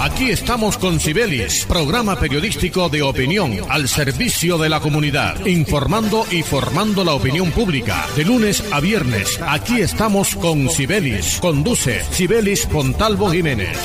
Aquí estamos con Cibelis, programa periodístico de opinión al servicio de la comunidad, informando y formando la opinión pública. De lunes a viernes, aquí estamos con Cibelis. Conduce Cibelis Pontalvo Jiménez.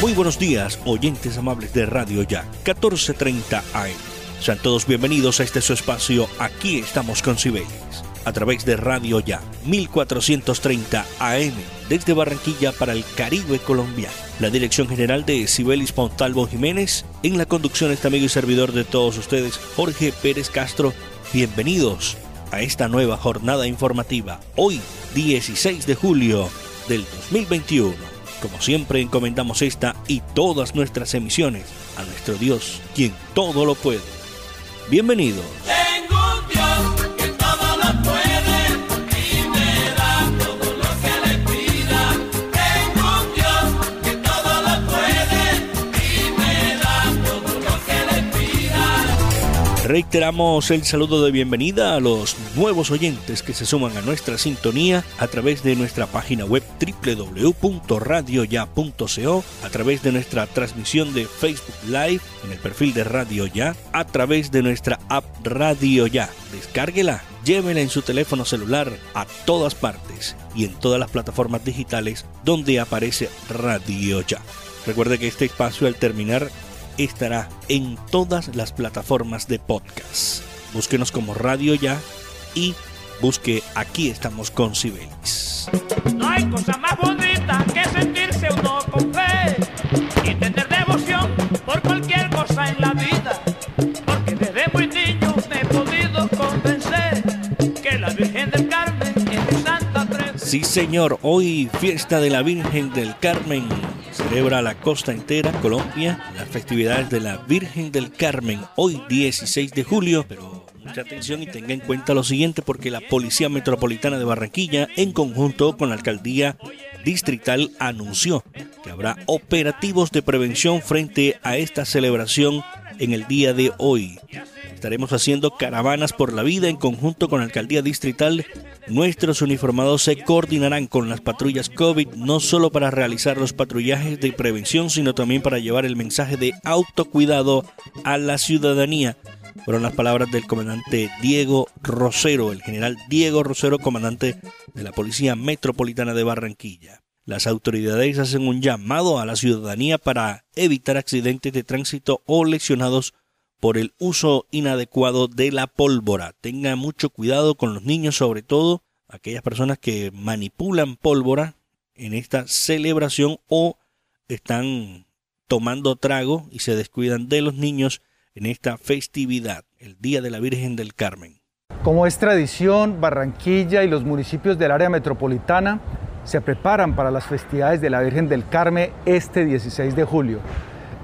Muy buenos días, oyentes amables de Radio Ya, 1430 AM. Sean todos bienvenidos a este su espacio Aquí estamos con Cibeles, a través de Radio Ya 1430 AM desde Barranquilla para el Caribe colombiano. La dirección general de Cibelis Pontalvo Jiménez, en la conducción este amigo y servidor de todos ustedes, Jorge Pérez Castro. Bienvenidos a esta nueva jornada informativa, hoy 16 de julio del 2021. Como siempre encomendamos esta y todas nuestras emisiones a nuestro Dios, quien todo lo puede. Bienvenidos. Reiteramos el saludo de bienvenida a los nuevos oyentes que se suman a nuestra sintonía a través de nuestra página web www.radioya.co, a través de nuestra transmisión de Facebook Live en el perfil de Radio Ya, a través de nuestra app Radio Ya. Descárguela, llévela en su teléfono celular a todas partes y en todas las plataformas digitales donde aparece Radio Ya. Recuerde que este espacio al terminar estará en todas las plataformas de podcast. Búsquenos como Radio Ya y busque Aquí estamos con Cibelis. No hay cosa más bonita que sentirse uno con fe y tener devoción por cualquier cosa en la vida. Porque desde muy niño me he podido convencer que la Virgen del Carmen es mi santa presencia. Sí, señor, hoy fiesta de la Virgen del Carmen celebra la costa entera, Colombia, festividades de la Virgen del Carmen, hoy 16 de julio, pero mucha atención y tenga en cuenta lo siguiente porque la Policía Metropolitana de Barranquilla, en conjunto con la Alcaldía Distrital, anunció que habrá operativos de prevención frente a esta celebración en el día de hoy. Estaremos haciendo caravanas por la vida en conjunto con la Alcaldía Distrital Nuestros uniformados se coordinarán con las patrullas COVID no solo para realizar los patrullajes de prevención, sino también para llevar el mensaje de autocuidado a la ciudadanía. Fueron las palabras del comandante Diego Rosero, el general Diego Rosero, comandante de la Policía Metropolitana de Barranquilla. Las autoridades hacen un llamado a la ciudadanía para evitar accidentes de tránsito o lesionados por el uso inadecuado de la pólvora. Tenga mucho cuidado con los niños, sobre todo aquellas personas que manipulan pólvora en esta celebración o están tomando trago y se descuidan de los niños en esta festividad, el Día de la Virgen del Carmen. Como es tradición, Barranquilla y los municipios del área metropolitana se preparan para las festividades de la Virgen del Carmen este 16 de julio.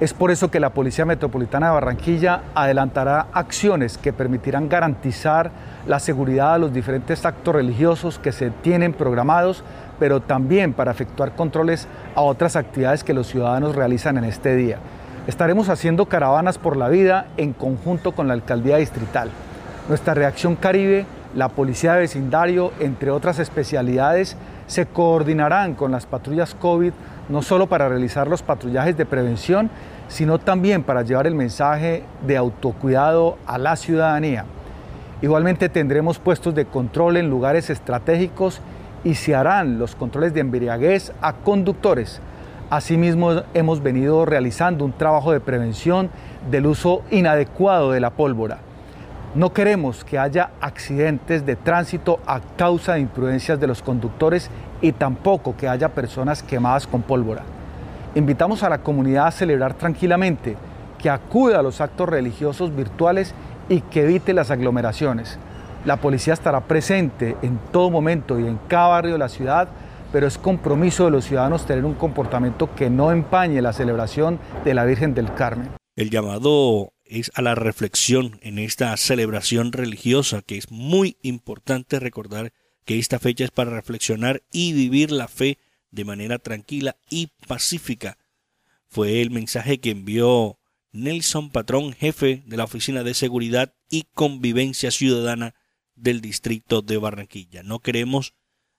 Es por eso que la Policía Metropolitana de Barranquilla adelantará acciones que permitirán garantizar la seguridad de los diferentes actos religiosos que se tienen programados, pero también para efectuar controles a otras actividades que los ciudadanos realizan en este día. Estaremos haciendo caravanas por la vida en conjunto con la Alcaldía Distrital. Nuestra reacción Caribe, la Policía de Vecindario, entre otras especialidades, se coordinarán con las patrullas COVID no solo para realizar los patrullajes de prevención, sino también para llevar el mensaje de autocuidado a la ciudadanía. Igualmente tendremos puestos de control en lugares estratégicos y se harán los controles de embriaguez a conductores. Asimismo, hemos venido realizando un trabajo de prevención del uso inadecuado de la pólvora. No queremos que haya accidentes de tránsito a causa de imprudencias de los conductores y tampoco que haya personas quemadas con pólvora. Invitamos a la comunidad a celebrar tranquilamente, que acuda a los actos religiosos virtuales y que evite las aglomeraciones. La policía estará presente en todo momento y en cada barrio de la ciudad, pero es compromiso de los ciudadanos tener un comportamiento que no empañe la celebración de la Virgen del Carmen. El llamado es a la reflexión en esta celebración religiosa, que es muy importante recordar que esta fecha es para reflexionar y vivir la fe de manera tranquila y pacífica. Fue el mensaje que envió Nelson Patrón, jefe de la Oficina de Seguridad y Convivencia Ciudadana del distrito de Barranquilla. No queremos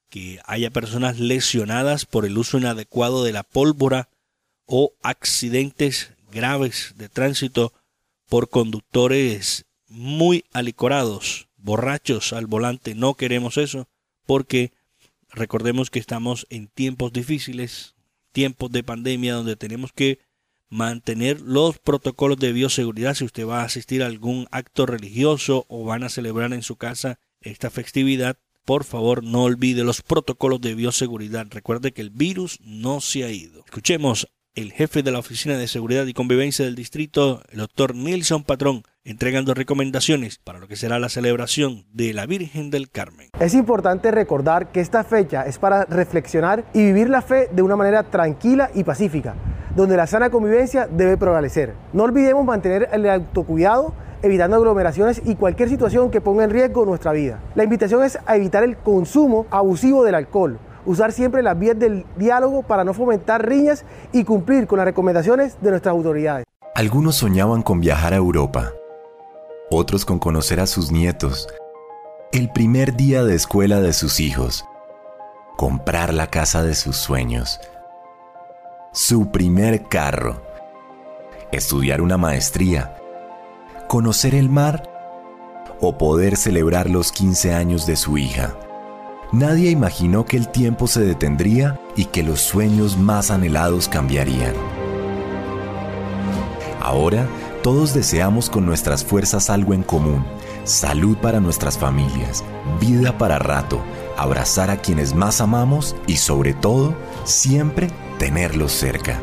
que haya personas lesionadas por el uso inadecuado de la pólvora o accidentes graves de tránsito por conductores muy alicorados, borrachos al volante. No queremos eso porque recordemos que estamos en tiempos difíciles, tiempos de pandemia donde tenemos que mantener los protocolos de bioseguridad si usted va a asistir a algún acto religioso o van a celebrar en su casa esta festividad. Por favor, no olvide los protocolos de bioseguridad. Recuerde que el virus no se ha ido. Escuchemos el jefe de la Oficina de Seguridad y Convivencia del distrito, el doctor Nilson Patrón, entregando recomendaciones para lo que será la celebración de la Virgen del Carmen. Es importante recordar que esta fecha es para reflexionar y vivir la fe de una manera tranquila y pacífica, donde la sana convivencia debe prevalecer. No olvidemos mantener el autocuidado evitando aglomeraciones y cualquier situación que ponga en riesgo nuestra vida. La invitación es a evitar el consumo abusivo del alcohol, usar siempre las vías del diálogo para no fomentar riñas y cumplir con las recomendaciones de nuestras autoridades. Algunos soñaban con viajar a Europa, otros con conocer a sus nietos, el primer día de escuela de sus hijos, comprar la casa de sus sueños, su primer carro, estudiar una maestría, conocer el mar o poder celebrar los 15 años de su hija. Nadie imaginó que el tiempo se detendría y que los sueños más anhelados cambiarían. Ahora, todos deseamos con nuestras fuerzas algo en común, salud para nuestras familias, vida para rato, abrazar a quienes más amamos y sobre todo, siempre tenerlos cerca.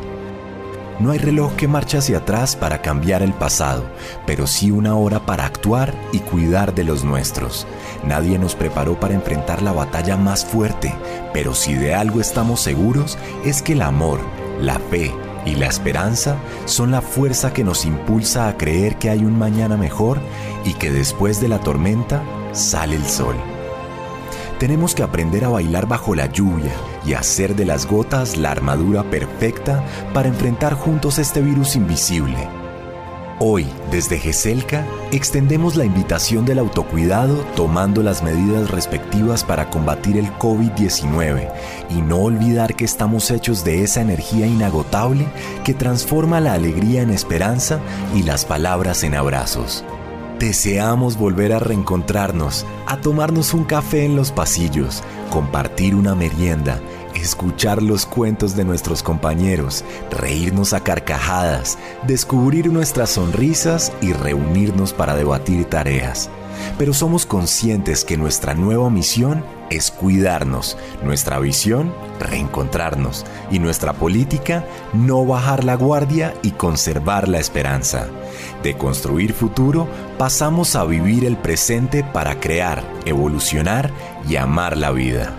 No hay reloj que marche hacia atrás para cambiar el pasado, pero sí una hora para actuar y cuidar de los nuestros. Nadie nos preparó para enfrentar la batalla más fuerte, pero si de algo estamos seguros es que el amor, la fe y la esperanza son la fuerza que nos impulsa a creer que hay un mañana mejor y que después de la tormenta sale el sol. Tenemos que aprender a bailar bajo la lluvia y hacer de las gotas la armadura perfecta para enfrentar juntos este virus invisible. Hoy, desde GESELCA, extendemos la invitación del autocuidado tomando las medidas respectivas para combatir el COVID-19 y no olvidar que estamos hechos de esa energía inagotable que transforma la alegría en esperanza y las palabras en abrazos. Deseamos volver a reencontrarnos, a tomarnos un café en los pasillos, compartir una merienda, escuchar los cuentos de nuestros compañeros, reírnos a carcajadas, descubrir nuestras sonrisas y reunirnos para debatir tareas. Pero somos conscientes que nuestra nueva misión es cuidarnos, nuestra visión, reencontrarnos y nuestra política, no bajar la guardia y conservar la esperanza. De construir futuro, pasamos a vivir el presente para crear, evolucionar y amar la vida.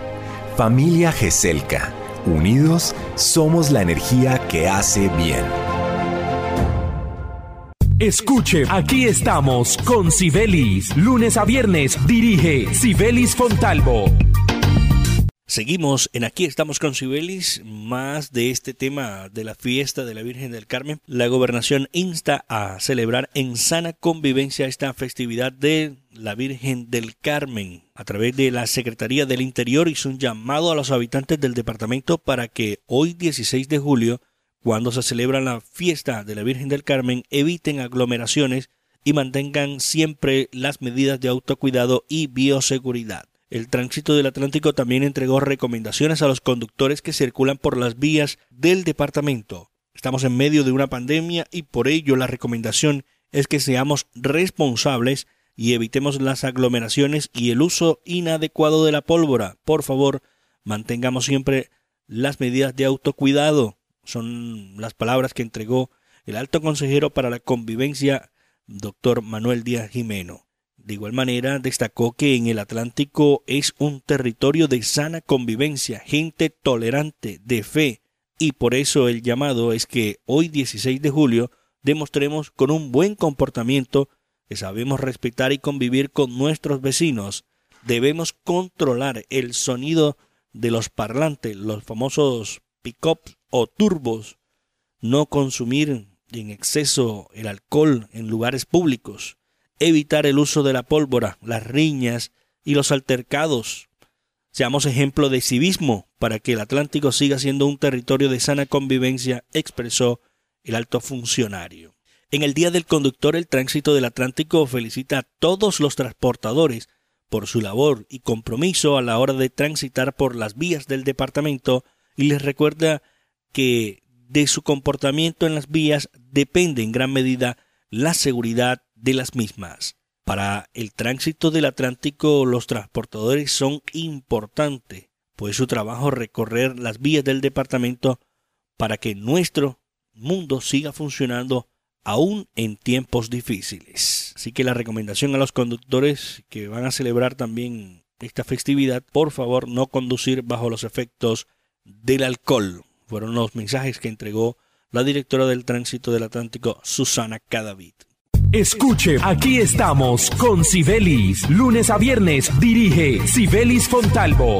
Familia GESELCA, unidos somos la energía que hace bien. Escuche, aquí estamos con Sibelis. Lunes a viernes dirige Sibelis Fontalvo. Seguimos en Aquí estamos con Sibelis, más de este tema de la fiesta de la Virgen del Carmen. La gobernación insta a celebrar en sana convivencia esta festividad de la Virgen del Carmen. A través de la Secretaría del Interior hizo un llamado a los habitantes del departamento para que hoy 16 de julio cuando se celebra la fiesta de la Virgen del Carmen, eviten aglomeraciones y mantengan siempre las medidas de autocuidado y bioseguridad. El Tránsito del Atlántico también entregó recomendaciones a los conductores que circulan por las vías del departamento. Estamos en medio de una pandemia y por ello la recomendación es que seamos responsables y evitemos las aglomeraciones y el uso inadecuado de la pólvora. Por favor, mantengamos siempre las medidas de autocuidado son las palabras que entregó el alto consejero para la convivencia, doctor Manuel Díaz Jimeno. De igual manera, destacó que en el Atlántico es un territorio de sana convivencia, gente tolerante, de fe, y por eso el llamado es que hoy 16 de julio demostremos con un buen comportamiento que sabemos respetar y convivir con nuestros vecinos. Debemos controlar el sonido de los parlantes, los famosos pick-ups o turbos, no consumir en exceso el alcohol en lugares públicos, evitar el uso de la pólvora, las riñas y los altercados. Seamos ejemplo de civismo para que el Atlántico siga siendo un territorio de sana convivencia, expresó el alto funcionario. En el Día del Conductor, el Tránsito del Atlántico felicita a todos los transportadores por su labor y compromiso a la hora de transitar por las vías del departamento y les recuerda que de su comportamiento en las vías depende en gran medida la seguridad de las mismas. Para el tránsito del Atlántico los transportadores son importantes, pues su trabajo es recorrer las vías del departamento para que nuestro mundo siga funcionando aún en tiempos difíciles. Así que la recomendación a los conductores que van a celebrar también esta festividad, por favor no conducir bajo los efectos del alcohol. Fueron los mensajes que entregó la directora del tránsito del Atlántico, Susana Cadavid. Escuche, aquí estamos con Sibelis. Lunes a viernes dirige Sibelis Fontalvo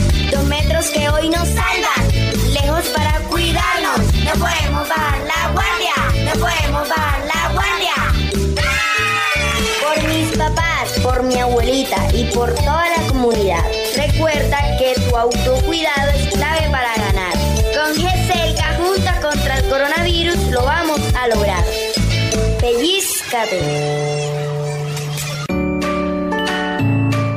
Que hoy nos salvan, lejos para cuidarnos. No podemos bajar la guardia, no podemos bajar la guardia. Por mis papás, por mi abuelita y por toda la comunidad. Recuerda que tu autocuidado es clave para ganar. Con GESELCA junta contra el coronavirus lo vamos a lograr. Pellizcate.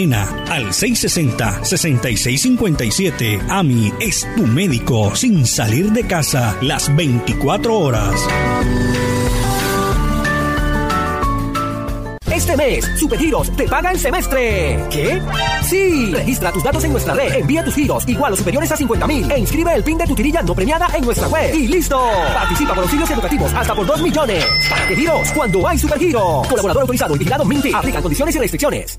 al 660-6657. AMI es tu médico sin salir de casa las 24 horas. Este mes, Supergiros te paga el semestre. ¿Qué? Sí. Registra tus datos en nuestra red, envía tus giros igual o superiores a 50 mil e inscribe el PIN de tu tirilla no premiada en nuestra web. Y listo. Participa por auxilios educativos hasta por 2 millones. ¿Para? Cuando hay Supergiros. Colaborador autorizado y vigilado Minty. Aplican condiciones y restricciones.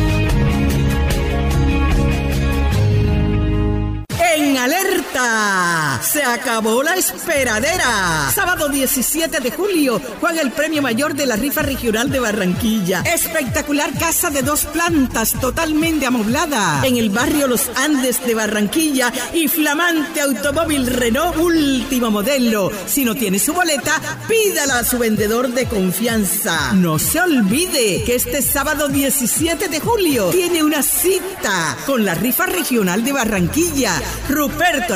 Se acabó la esperadera. Sábado 17 de julio juega el premio mayor de la rifa regional de Barranquilla. Espectacular casa de dos plantas totalmente amoblada en el barrio Los Andes de Barranquilla y flamante automóvil Renault último modelo. Si no tiene su boleta, pídala a su vendedor de confianza. No se olvide que este sábado 17 de julio tiene una cita con la rifa regional de Barranquilla. Ruperto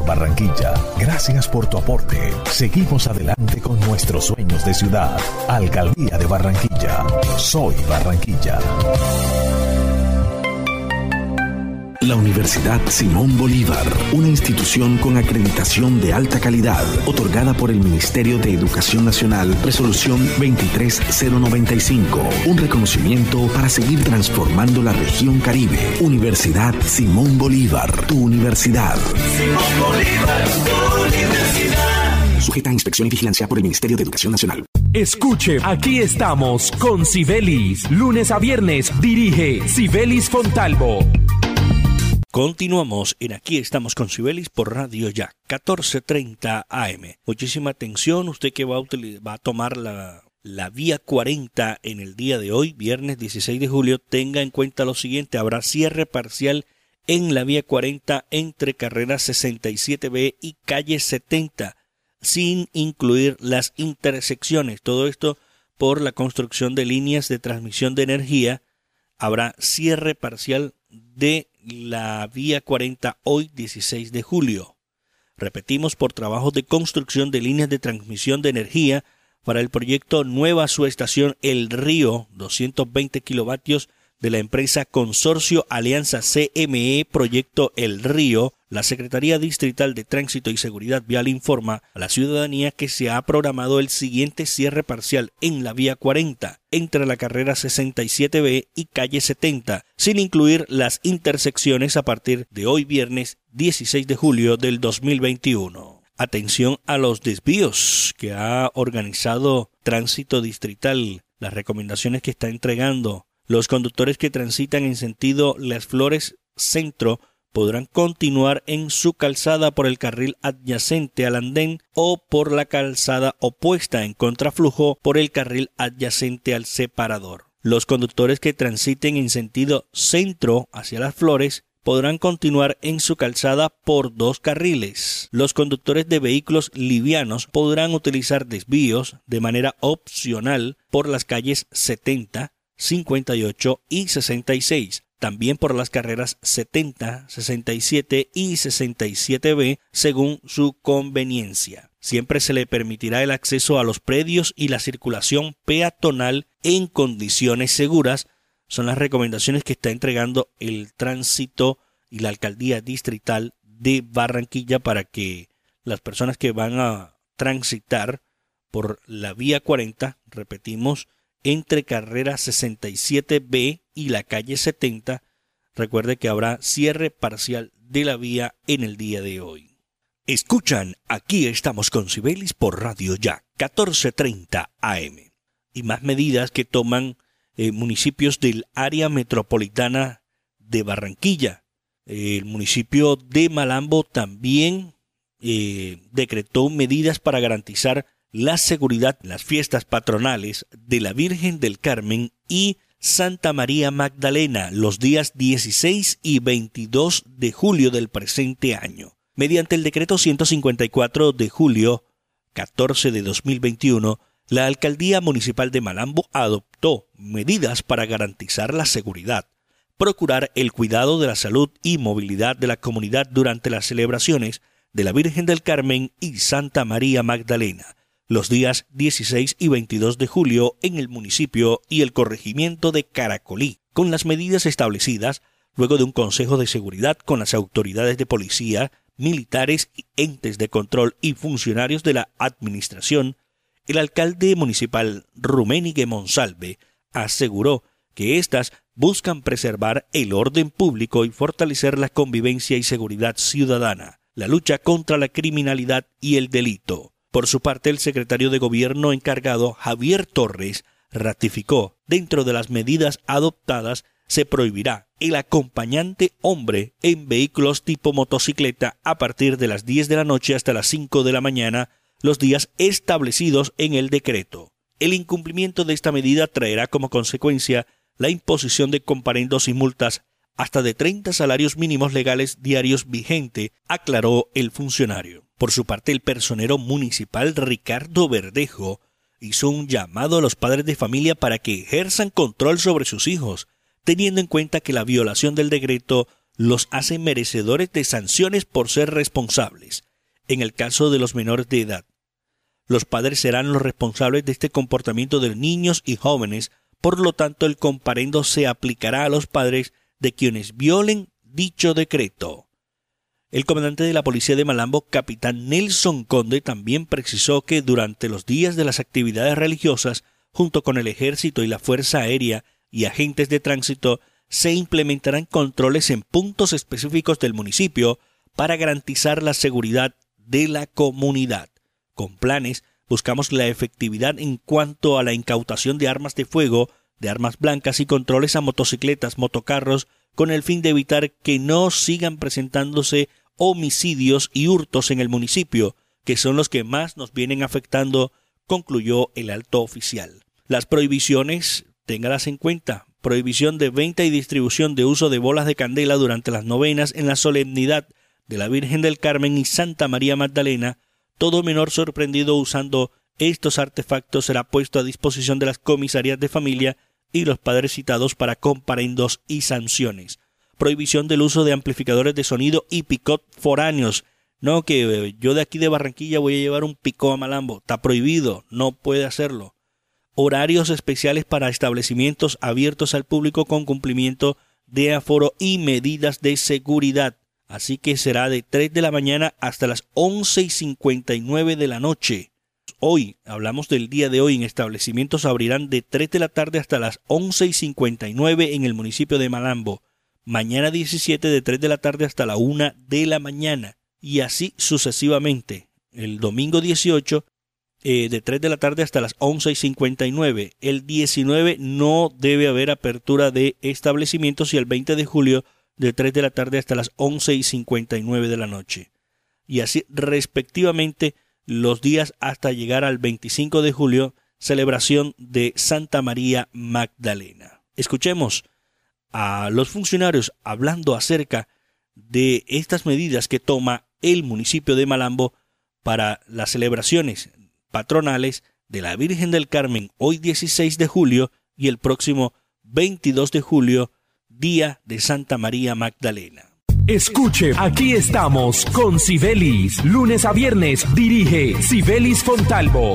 Barranquilla. Gracias por tu aporte. Seguimos adelante con nuestros sueños de ciudad. Alcaldía de Barranquilla. Soy Barranquilla. La Universidad Simón Bolívar, una institución con acreditación de alta calidad, otorgada por el Ministerio de Educación Nacional, resolución 23095, un reconocimiento para seguir transformando la región Caribe. Universidad Simón Bolívar, tu universidad. Simón Bolívar, tu universidad. Sujeta a inspección y vigilancia por el Ministerio de Educación Nacional. Escuche, aquí estamos con Sibelis. Lunes a viernes dirige Sibelis Fontalvo. Continuamos en Aquí estamos con Sibelis por Radio Ya, 14:30 AM. Muchísima atención, usted que va a, tomar la, la vía 40 en el día de hoy, viernes 16 de julio, tenga en cuenta lo siguiente, habrá cierre parcial en la vía 40 entre carrera 67B y calle 70, sin incluir las intersecciones. Todo esto por la construcción de líneas de transmisión de energía. Habrá cierre parcial de la vía 40 hoy 16 de julio. Repetimos por trabajos de construcción de líneas de transmisión de energía para el proyecto Nueva Subestación El Río, 220 kilovatios de la empresa Consorcio Alianza CME Proyecto El Río, la Secretaría Distrital de Tránsito y Seguridad Vial informa a la ciudadanía que se ha programado el siguiente cierre parcial en la vía 40 entre la carrera 67B y calle 70, sin incluir las intersecciones a partir de hoy viernes 16 de julio del 2021. Atención a los desvíos que ha organizado Tránsito Distrital, las recomendaciones que está entregando los conductores que transitan en sentido Las Flores Centro podrán continuar en su calzada por el carril adyacente al andén o por la calzada opuesta en contraflujo por el carril adyacente al separador. Los conductores que transiten en sentido centro hacia las flores podrán continuar en su calzada por dos carriles. Los conductores de vehículos livianos podrán utilizar desvíos de manera opcional por las calles 70, 58 y 66, también por las carreras 70, 67 y 67B según su conveniencia. Siempre se le permitirá el acceso a los predios y la circulación peatonal en condiciones seguras. Son las recomendaciones que está entregando el tránsito y la alcaldía distrital de Barranquilla para que las personas que van a transitar por la vía 40, repetimos, entre carrera 67B y la calle 70. Recuerde que habrá cierre parcial de la vía en el día de hoy. Escuchan, aquí estamos con Sibelis por Radio Ya, 1430 AM. Y más medidas que toman eh, municipios del área metropolitana de Barranquilla. El municipio de Malambo también eh, decretó medidas para garantizar la seguridad las fiestas patronales de la Virgen del Carmen y Santa María Magdalena los días 16 y 22 de julio del presente año. Mediante el decreto 154 de julio 14 de 2021, la Alcaldía Municipal de Malambo adoptó medidas para garantizar la seguridad, procurar el cuidado de la salud y movilidad de la comunidad durante las celebraciones de la Virgen del Carmen y Santa María Magdalena, los días 16 y 22 de julio en el municipio y el corregimiento de Caracolí, con las medidas establecidas luego de un consejo de seguridad con las autoridades de policía, militares, entes de control y funcionarios de la administración, el alcalde municipal Ruménigue Monsalve aseguró que éstas buscan preservar el orden público y fortalecer la convivencia y seguridad ciudadana, la lucha contra la criminalidad y el delito. Por su parte, el secretario de Gobierno encargado, Javier Torres, ratificó, dentro de las medidas adoptadas, se prohibirá el acompañante hombre en vehículos tipo motocicleta a partir de las 10 de la noche hasta las 5 de la mañana, los días establecidos en el decreto. El incumplimiento de esta medida traerá como consecuencia la imposición de comparendos y multas hasta de 30 salarios mínimos legales diarios vigente, aclaró el funcionario. Por su parte, el personero municipal Ricardo Verdejo hizo un llamado a los padres de familia para que ejerzan control sobre sus hijos, teniendo en cuenta que la violación del decreto los hace merecedores de sanciones por ser responsables, en el caso de los menores de edad. Los padres serán los responsables de este comportamiento de niños y jóvenes, por lo tanto el comparendo se aplicará a los padres de quienes violen dicho decreto. El comandante de la policía de Malambo, capitán Nelson Conde, también precisó que durante los días de las actividades religiosas, junto con el ejército y la Fuerza Aérea y agentes de tránsito, se implementarán controles en puntos específicos del municipio para garantizar la seguridad de la comunidad. Con planes buscamos la efectividad en cuanto a la incautación de armas de fuego, de armas blancas y controles a motocicletas, motocarros, con el fin de evitar que no sigan presentándose homicidios y hurtos en el municipio, que son los que más nos vienen afectando, concluyó el alto oficial. Las prohibiciones, téngalas en cuenta, prohibición de venta y distribución de uso de bolas de candela durante las novenas en la solemnidad de la Virgen del Carmen y Santa María Magdalena, todo menor sorprendido usando estos artefactos será puesto a disposición de las comisarías de familia y los padres citados para comparendos y sanciones prohibición del uso de amplificadores de sonido y picot foráneos. No, que eh, yo de aquí de Barranquilla voy a llevar un picó a Malambo. Está prohibido, no puede hacerlo. Horarios especiales para establecimientos abiertos al público con cumplimiento de aforo y medidas de seguridad. Así que será de 3 de la mañana hasta las 11 y 59 de la noche. Hoy, hablamos del día de hoy, en establecimientos abrirán de 3 de la tarde hasta las 11 y 59 en el municipio de Malambo mañana 17 de 3 de la tarde hasta la 1 de la mañana y así sucesivamente. El domingo 18 eh, de 3 de la tarde hasta las 11 y 59. El 19 no debe haber apertura de establecimientos y el 20 de julio de 3 de la tarde hasta las 11 y 59 de la noche. Y así respectivamente los días hasta llegar al 25 de julio, celebración de Santa María Magdalena. Escuchemos a los funcionarios hablando acerca de estas medidas que toma el municipio de Malambo para las celebraciones patronales de la Virgen del Carmen hoy 16 de julio y el próximo 22 de julio, día de Santa María Magdalena. Escuche, aquí estamos con Sibelis. Lunes a viernes dirige Sibelis Fontalvo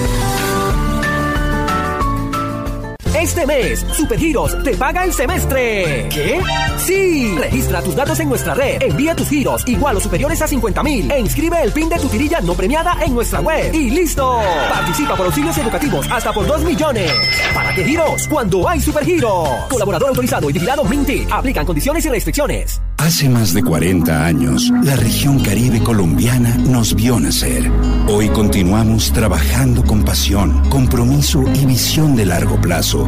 Este mes, Supergiros te paga el semestre. ¿Qué? Sí. Registra tus datos en nuestra red, envía tus giros igual o superiores a 50 mil e inscribe el PIN de tu tirilla no premiada en nuestra web. Y listo. Participa por auxilios educativos hasta por 2 millones. ¿Para qué giros? Cuando hay Supergiros. Colaborador autorizado y vigilado Minty. Aplican condiciones y restricciones. Hace más de 40 años, la región caribe colombiana nos vio nacer. Hoy continuamos trabajando con pasión, compromiso y visión de largo plazo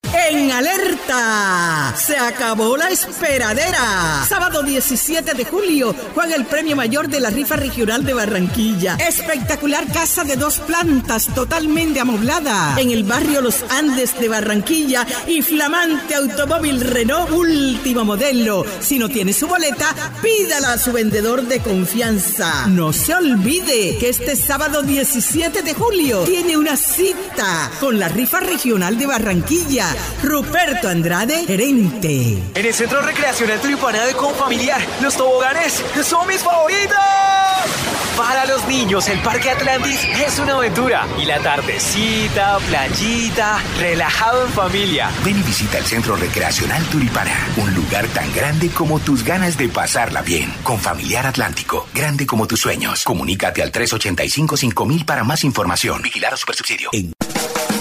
Se acabó la esperadera. Sábado 17 de julio juega el premio mayor de la rifa regional de Barranquilla. Espectacular casa de dos plantas totalmente amoblada en el barrio Los Andes de Barranquilla y flamante automóvil Renault último modelo. Si no tiene su boleta, pídala a su vendedor de confianza. No se olvide que este sábado 17 de julio tiene una cita con la rifa regional de Barranquilla. Ruperto Andrade, gerente. En el Centro Recreacional Tulipana de Confamiliar, los toboganes son mis favoritos. Para los niños, el Parque Atlantis es una aventura. Y la tardecita, playita, relajado en familia. Ven y visita el Centro Recreacional Tulipana, un lugar tan grande como tus ganas de pasarla bien. Con Familiar Atlántico, grande como tus sueños. Comunícate al 385-5000 para más información. Vigilar a Supersubsidio.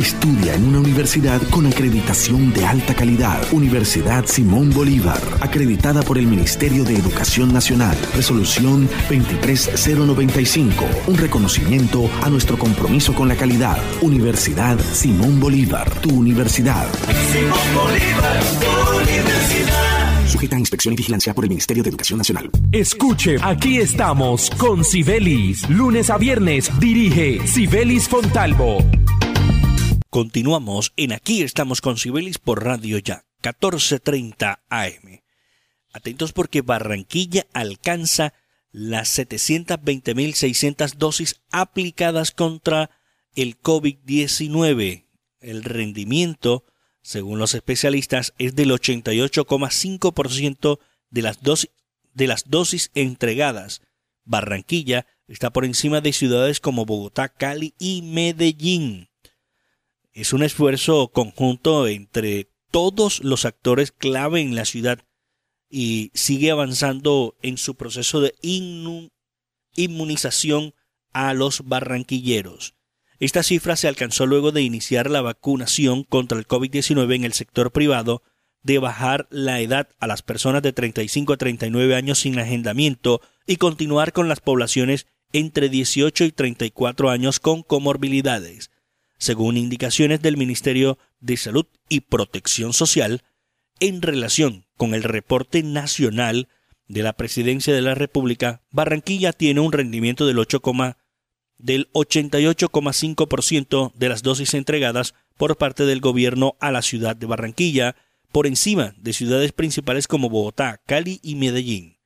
Estudia en una universidad con acreditación de alta calidad. Universidad Simón Bolívar, acreditada por el Ministerio de Educación Nacional. Resolución 23095. Un reconocimiento a nuestro compromiso con la calidad. Universidad Simón Bolívar, tu universidad. Simón Bolívar, tu universidad. Sujeta a inspección y vigilancia por el Ministerio de Educación Nacional. Escuche, aquí estamos con Sibelis. Lunes a viernes dirige Sibelis Fontalvo. Continuamos en Aquí estamos con Sibelis por Radio Ya, 1430 AM. Atentos porque Barranquilla alcanza las 720.600 dosis aplicadas contra el COVID-19. El rendimiento, según los especialistas, es del 88,5% de las de las dosis entregadas. Barranquilla está por encima de ciudades como Bogotá, Cali y Medellín es un esfuerzo conjunto entre todos los actores clave en la ciudad y sigue avanzando en su proceso de inmunización a los barranquilleros. Esta cifra se alcanzó luego de iniciar la vacunación contra el COVID-19 en el sector privado, de bajar la edad a las personas de 35 a 39 años sin agendamiento y continuar con las poblaciones entre 18 y 34 años con comorbilidades según indicaciones del Ministerio de Salud y Protección Social, en relación con el reporte nacional de la Presidencia de la República, Barranquilla tiene un rendimiento del 8, del 88,5% de las dosis entregadas por parte del gobierno a la ciudad de Barranquilla, por encima de ciudades principales como Bogotá, Cali y Medellín.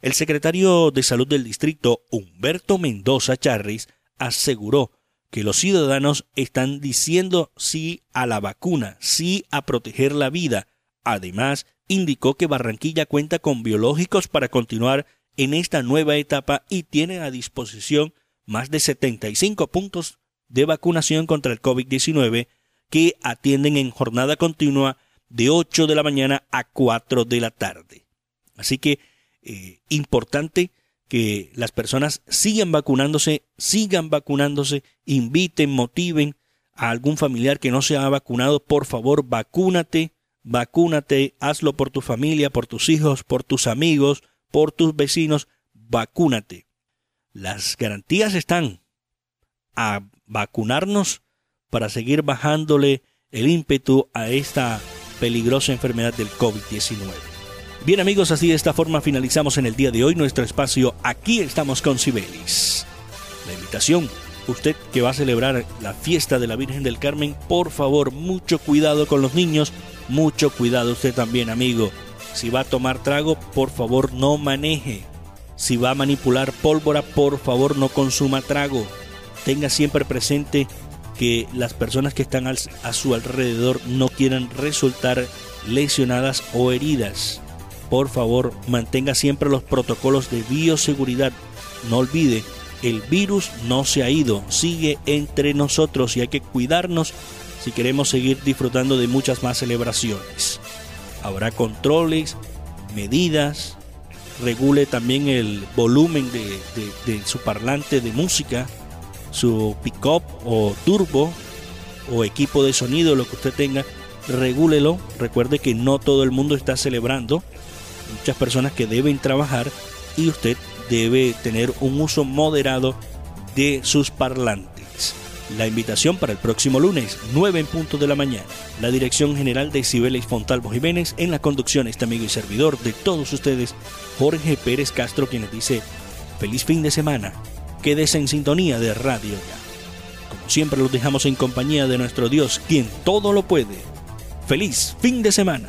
El secretario de Salud del distrito, Humberto Mendoza Charris, aseguró que los ciudadanos están diciendo sí a la vacuna, sí a proteger la vida. Además, indicó que Barranquilla cuenta con biológicos para continuar en esta nueva etapa y tiene a disposición más de 75 puntos de vacunación contra el COVID-19 que atienden en jornada continua de 8 de la mañana a 4 de la tarde. Así que eh, importante que las personas sigan vacunándose, sigan vacunándose, inviten, motiven a algún familiar que no se ha vacunado, por favor, vacúnate, vacúnate, hazlo por tu familia, por tus hijos, por tus amigos, por tus vecinos, vacúnate. Las garantías están a vacunarnos para seguir bajándole el ímpetu a esta peligrosa enfermedad del COVID-19. Bien amigos, así de esta forma finalizamos en el día de hoy nuestro espacio Aquí estamos con Cibelis. La invitación, usted que va a celebrar la fiesta de la Virgen del Carmen, por favor, mucho cuidado con los niños, mucho cuidado usted también, amigo. Si va a tomar trago, por favor, no maneje. Si va a manipular pólvora, por favor, no consuma trago. Tenga siempre presente que las personas que están a su alrededor no quieran resultar lesionadas o heridas. Por favor, mantenga siempre los protocolos de bioseguridad. No olvide, el virus no se ha ido, sigue entre nosotros y hay que cuidarnos si queremos seguir disfrutando de muchas más celebraciones. Habrá controles, medidas, regule también el volumen de, su parlante de música, su pick-up o turbo o equipo de sonido, lo que usted tenga, regúlelo. Recuerde que no todo el mundo está celebrando. Muchas personas que deben trabajar y usted debe tener un uso moderado de sus parlantes. La invitación para el próximo lunes, 9 en punto de la mañana. La dirección general de Cibeles Fontalvo Jiménez en la conducción, este amigo y servidor de todos ustedes, Jorge Pérez Castro, quien les dice feliz fin de semana. Quédese en sintonía de Radio Ya. Como siempre los dejamos en compañía de nuestro Dios, quien todo lo puede. Feliz fin de semana.